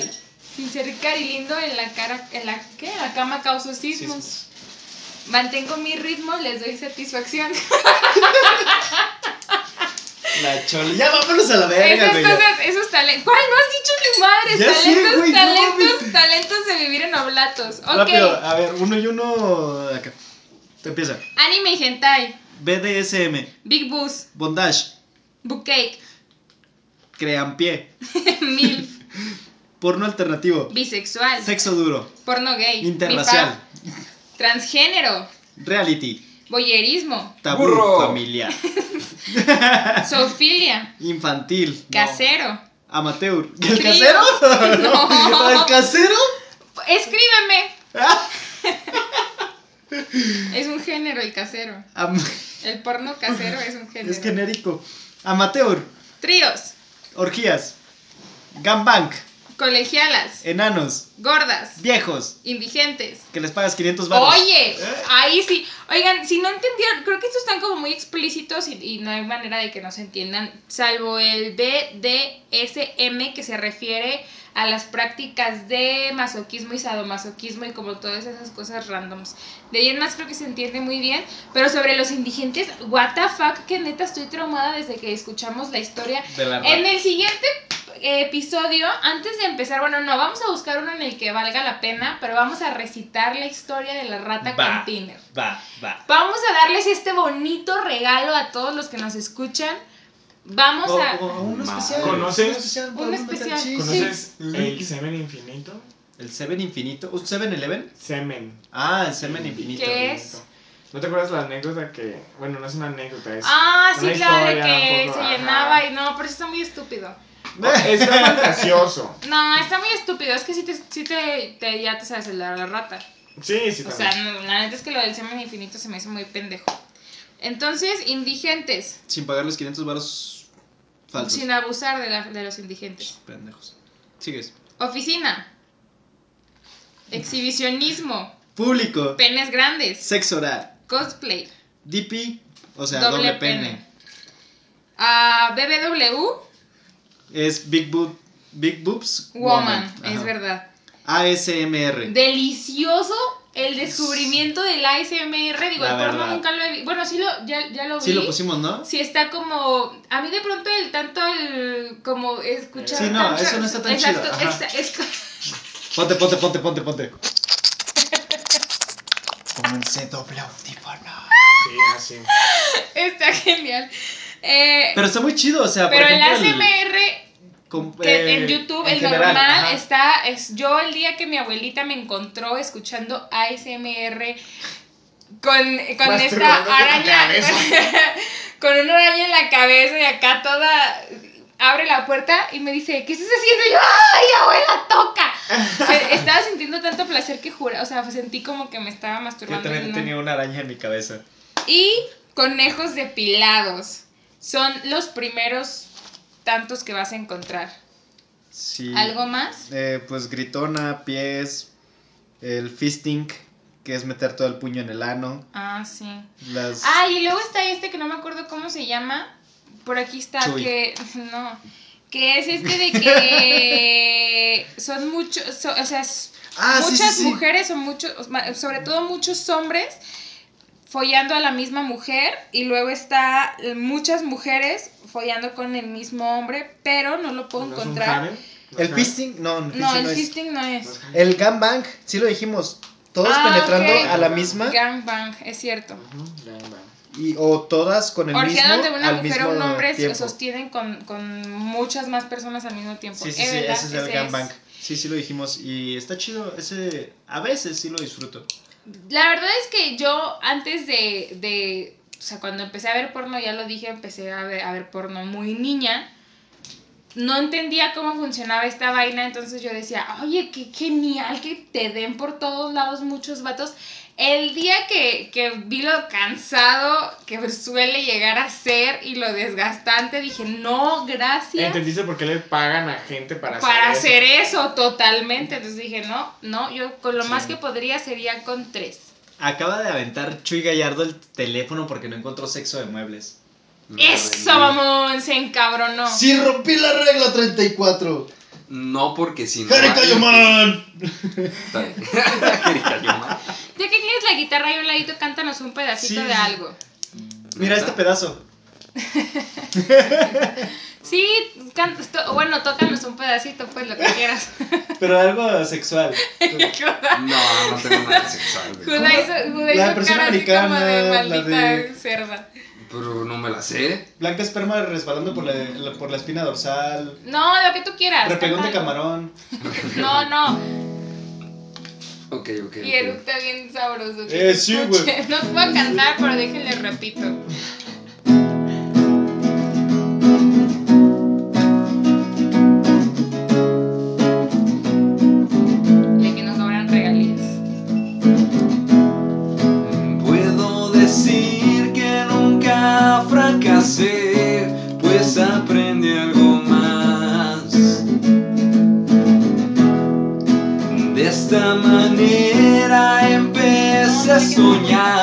Sin ser carilindo en la cara, en la, ¿qué? La cama causo sismos. Mantengo mi ritmo, les doy satisfacción. La chola. Ya vámonos a la verga, Esas güey. cosas, esos talentos. ¿Cuál? No has dicho ni madres. Ya sé, talentos, güey, talentos, talentos de vivir en oblatos. Ok. Rápido, a ver, uno y uno acá. Te empieza. Anime y hentai. BDSM, Big Boost. bondage, Bookcake. crean pie, MILF. porno alternativo, Bisexual. sexo duro, porno gay. interracial, Transgénero. reality, Voyerismo. tabú Burro. familiar, Zoofilia. infantil, Casero. amateur. ¿El Trío. casero? No. ¿El casero? Escríbeme. Ah, Es un género el casero. am- El porno casero es un género. es genérico. Amateur, Tríos. orgías, gangbang, Colegialas. enanos, Gordas. viejos, Indigentes. que les pagas 500 baros. Oye, ahí sí. Oigan, si no entendieron, creo que estos están como muy explícitos y, y no hay manera de que no se entiendan, salvo el BDSM que se refiere a las prácticas de masoquismo y sadomasoquismo y como todas esas cosas randoms. De ahí en más creo que se entiende muy bien, pero sobre los indigentes, what the fuck, que neta estoy traumada desde que escuchamos la historia De la en el siguiente eh, episodio, antes de empezar, bueno, no, vamos a buscar uno en el que valga la pena, pero vamos a recitar la historia de la rata Va. con Tinder. Va, va. Vamos a darles este bonito regalo a todos los que nos escuchan. Vamos O, a... o- Ma- especial. ¿Conoces? Un especial. Un ¿Conoces sí. el semen infinito? El Seven Infinito. ¿Un Seven Eleven? Semen. Ah, el Semen Infinito. ¿Qué es? ¿No te acuerdas la anécdota que... Bueno, no es una anécdota, es... Ah, sí, claro, de que un poco, se ajá. llenaba y no, pero eso está muy estúpido. Está fantasioso. No, está muy estúpido, es que sí te, sí te, te- ya te sabes el de la rata. Sí, sí, O también. sea, no, la neta es que lo del semen infinito se me hizo muy pendejo. Entonces, indigentes, Sin pagar los 500 baros falsos. sin abusar de, la- de los indigentes. Pendejos. Sigues. Oficina, exhibicionismo, Público. penes grandes, Sexo oral. cosplay, DP. O sea, doble, doble, pene. pene. Ah, BBW, Es Big Boot. Big Boobs. woman, es verdad. ASMR. Delicioso el descubrimiento del ASMR. Digo, el porno nunca lo he visto. Bueno, sí lo, ya, ya lo vi. Sí, lo pusimos, ¿no? Sí, está como. A mí de pronto el tanto el. Como escuchar. Sí, no, eso no está tan Exacto, chido, ajá. exa- es- Ponte, ponte, ponte, ponte, ponte. Comencé doble audífono. Sí, así. está genial. Eh, Pero está muy chido, o sea, pero por el ASMR com- que eh, en YouTube, en el general, normal, ajá. está. Es, yo el día que mi abuelita me encontró escuchando ASMR con, con esta araña. con una araña en la cabeza y acá toda. Abre la puerta y me dice, ¿qué estás haciendo? Y yo, ¡ay, abuela, toca! Estaba sintiendo tanto placer que jura, o sea, sentí como que me estaba Yo masturbando. también ¿no? tenía una araña en mi cabeza. Y conejos depilados. Son los primeros tantos que vas a encontrar. Sí. ¿Algo más? Eh, pues gritona, pies, el fisting, que es meter todo el puño en el ano. Ah, sí. Las... Ah, y luego está este que no me acuerdo cómo se llama. Por aquí está Chuy. que. No. que es este de que son muchos, so- o sea, Ah, muchas sí, sí. mujeres o muchos, sobre todo muchos hombres follando a la misma mujer y luego está muchas mujeres follando con el mismo hombre, pero no lo puedo ¿No es un encontrar. El fisting, no, el No, fisting el no es. fisting no es. El gangbang, sí lo dijimos. Todos Ah, penetrando a la misma Gangbang, es cierto. Ujú, gangbang. y, o todas con el Orgía mismo donde una al mujer o mismo un hombre se tiempo. sostienen con, con muchas más personas al mismo tiempo. Sí, sí, Es sí, verdad, ese es el ese gangbang. Sí, sí lo dijimos y está chido. Ese a veces sí lo disfruto. La verdad es que yo antes de, de, o sea, cuando empecé a ver porno, ya lo dije, empecé a ver, a ver porno muy niña. No entendía cómo funcionaba esta vaina, entonces yo decía, oye, qué genial que te den por todos lados muchos vatos. El día que, que vi lo cansado que suele llegar a ser y lo desgastante, dije, no, gracias. ¿Entendiste por qué le pagan a gente para, Para hacer hacer eso? eso, totalmente. Entonces dije, no, no, yo con lo Sí. más que podría sería con tres. Acaba de aventar Chuy Gallardo el teléfono porque no encontró sexo de muebles. Eso, mamón, se encabronó. Sí, rompí la regla 34. No porque si no. ¡Jari hay- Cayoman! Está bien. Ya que tienes la guitarra ahí a un ladito, cántanos un pedacito Sí. de algo. Mira este pedazo. Sí, can- to- bueno, tócanos un pedacito, pues lo que quieras. Pero algo sexual. No, no tengo nada sexual. güey. Judá hizo, Judá La hizo versión cara así como americana, de la maldita de- cerda. Pero no me la sé. Blanca esperma resbalando por la, la- por la espina dorsal. No, lo que tú quieras. Repegón de canta algo. camarón. No, no. Ok, ok. Y ok. eructa bien sabroso. que Eh, se sí, escuche. güey. No puedo cantar, pero déjenle repito. Soñar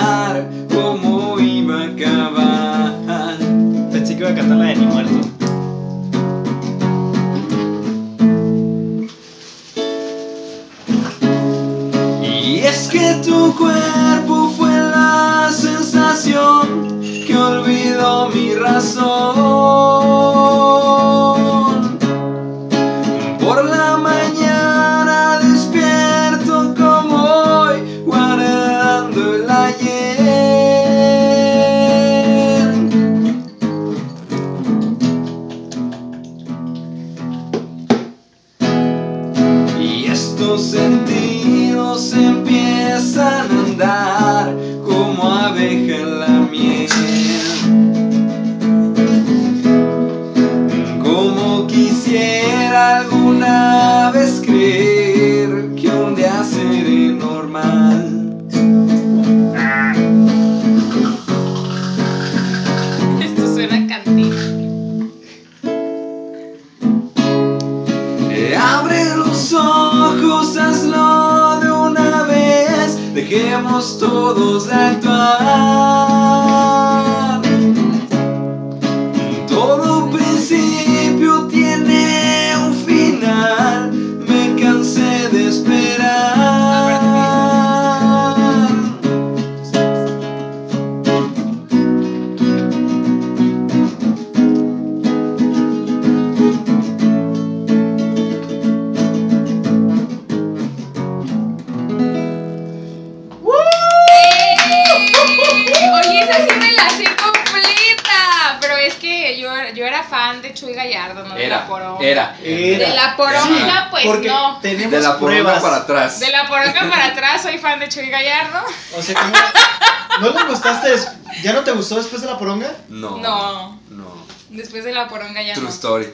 ¿Ya no te gustó después de la poronga? No. No. No. Después de la poronga ya True no. story.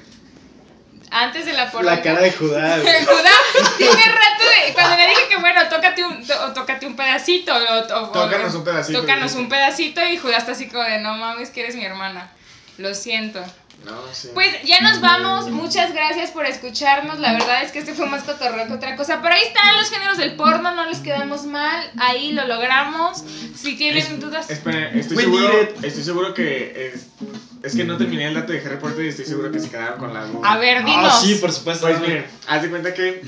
Antes de la poronga. La cara de Judá. güey. Judá tiene rato de. Cuando le dije que bueno, tócate un, to- tócate un pedacito. O, o- Tócanos un pedacito, Tócanos un pedacito y Judá está así como de no mames que eres mi hermana. Lo siento. No, sí. Pues ya nos vamos. Muchas gracias por escucharnos. La verdad es que este fue más cotorreo que otra cosa. Pero ahí están los géneros del porno. No les quedamos mal. Ahí lo logramos. Si tienen Es- dudas. Esperen, estoy seguro, estoy seguro que es- Es que no terminé el dato de Harry Potter y estoy seguro que se quedaron con la duda. A ver, dinos. Ah, sí, por supuesto. Pues miren, haz de cuenta que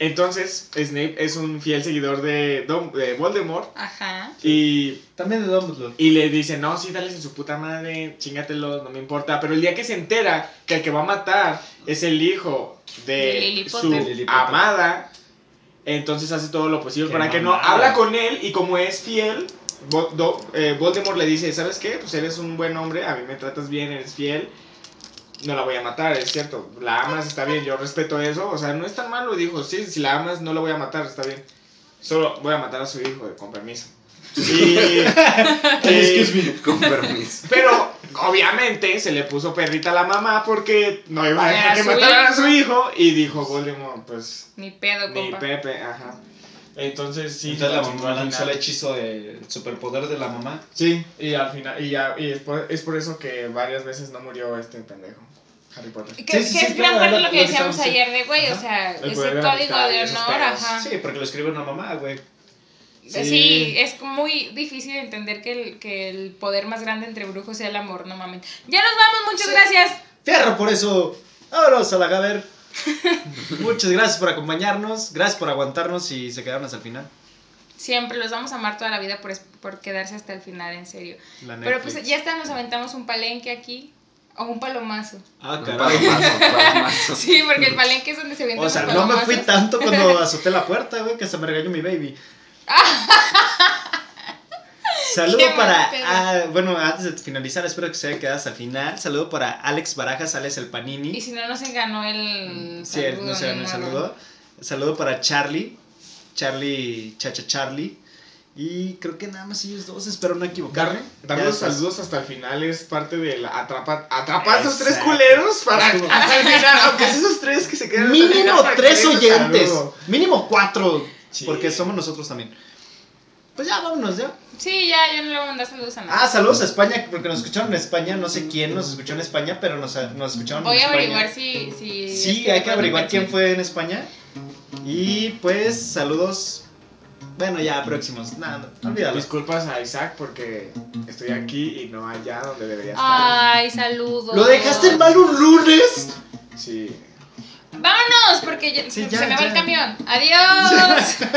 entonces Snape es un fiel seguidor de, Dom- de Voldemort Ajá. y, También de Dumbledore. y le dice, no, sí, dale en su puta madre, chingatelos, no me importa. Pero el día que se entera que el que va a matar es el hijo De su amada, entonces hace todo lo posible Qué para que no habla con él y como es fiel, Vo- Do- eh, Voldemort le dice, ¿sabes qué? Pues eres un buen hombre, a mí me tratas bien, eres fiel. No la voy a matar, es cierto. La amas, está bien, yo respeto eso. O sea, no es tan malo, dijo. Sí, si la amas, no la voy a matar, está bien. Solo voy a matar a su hijo, eh, con permiso. Y, Excuse me. Con permiso. pero obviamente se le puso perrita a la mamá porque no iba a dejar que mataran a su hijo. Y dijo Voldemort, pues Ni pedo, ni compa. Pepe, ajá. Entonces sí. Entonces la mamá lanzó el hechizo de superpoder de la mamá. Sí, y al final, y, ya, y es, por, es por eso que varias veces no murió este pendejo, Harry Potter. Que, Sí, que sí, es gran parte de lo lo que decíamos ayer de, güey, o sea, El de la código de honor, ajá. Sí, porque lo escribe una mamá, güey. Sí. Sí. es muy difícil entender que el, que el poder más grande entre brujos sea el amor, no mames. Ya nos vamos, muchas Sí. gracias. Fierro por eso. Vámonos a la Gaber. Muchas gracias por acompañarnos. Gracias por aguantarnos y se quedaron hasta el final. Siempre los vamos a amar toda la vida por, es- por quedarse hasta el final, en serio. Pero pues ya está, nos aventamos un palenque aquí. O un palomazo. Ah, Un caray. palomazo, un palomazo. Sí, porque el palenque es donde se venden O sea, los no me fui tanto cuando azoté la puerta, güey, que hasta me regañó mi baby. Saludo para. ah, bueno, antes de finalizar, espero que se haya quedado hasta el final. Saludo para Alex Barajas, Alex el Panini. Y si no, no se ganó el Sí, él saludo. no se ganó el saludo. Saludo para Charlie. Charlie, Chacha Charlie. Y creo que nada más ellos dos, espero no equivocarme. Dar, dar los estás. saludos hasta el final es parte del atrapa, atrapa a esos tres culeros para hasta el final, aunque es esos tres que se quedan hasta el final Mínimo tres oyentes. saludo. Mínimo cuatro. Sí. Porque somos nosotros también. Pues ya, vámonos ya. Sí, ya, yo no le voy a mandar saludos a nadie. Ah, saludos a España, porque nos escucharon en España. No sé quién nos escuchó en España, pero nos, nos escucharon Voy en a España. averiguar si. si Sí, este, hay que averiguar quién fue en España. Y pues, saludos. Bueno, ya, próximos. Nada, no, olvídalo. Disculpas a Isaac porque estoy aquí y no allá donde debería estar. Ay, saludos. ¿Lo dejaste en mal un lunes? Sí. Vámonos, porque ya- Sí, se ya, me va el camión. Adiós.